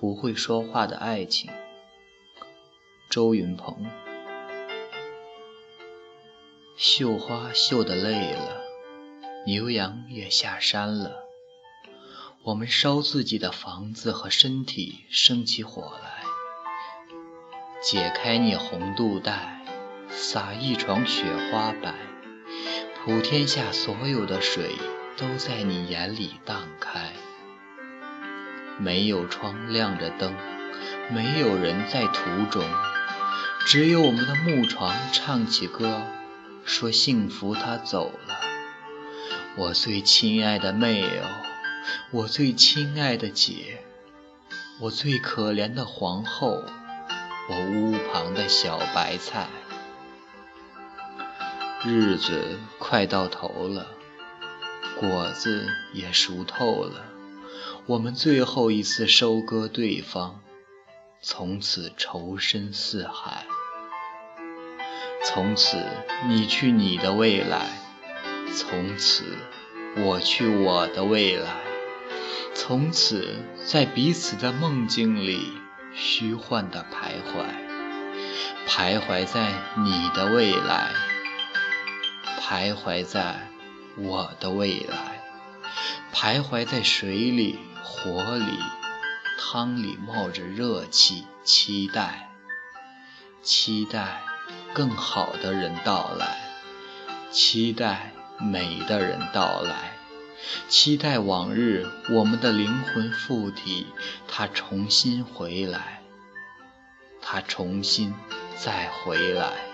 不会说话的爱情。周云鹏，绣花绣得累了，牛羊也下山了，我们烧自己的房子和身体，生起火来，解开你红肚带，撒一床雪花白，普天下所有的水都在你眼里荡开。没有窗亮着灯，没有人在途中，只有我们的木床唱起歌，说幸福它走了。我最亲爱的妹哦，我最亲爱的姐，我最可怜的皇后，我屋旁的小白菜。日子快到头了，果子也熟透了。我们最后一次收割对方，从此仇深似海。从此你去你的未来，从此我去我的未来。从此在彼此的梦境里虚幻的徘徊，徘徊在你的未来，徘徊在我的未来，徘徊在水里。火里，汤里冒着热气，期待，期待更好的人到来，期待美的人到来，期待往日我们的灵魂附体，他重新回来，他重新再回来。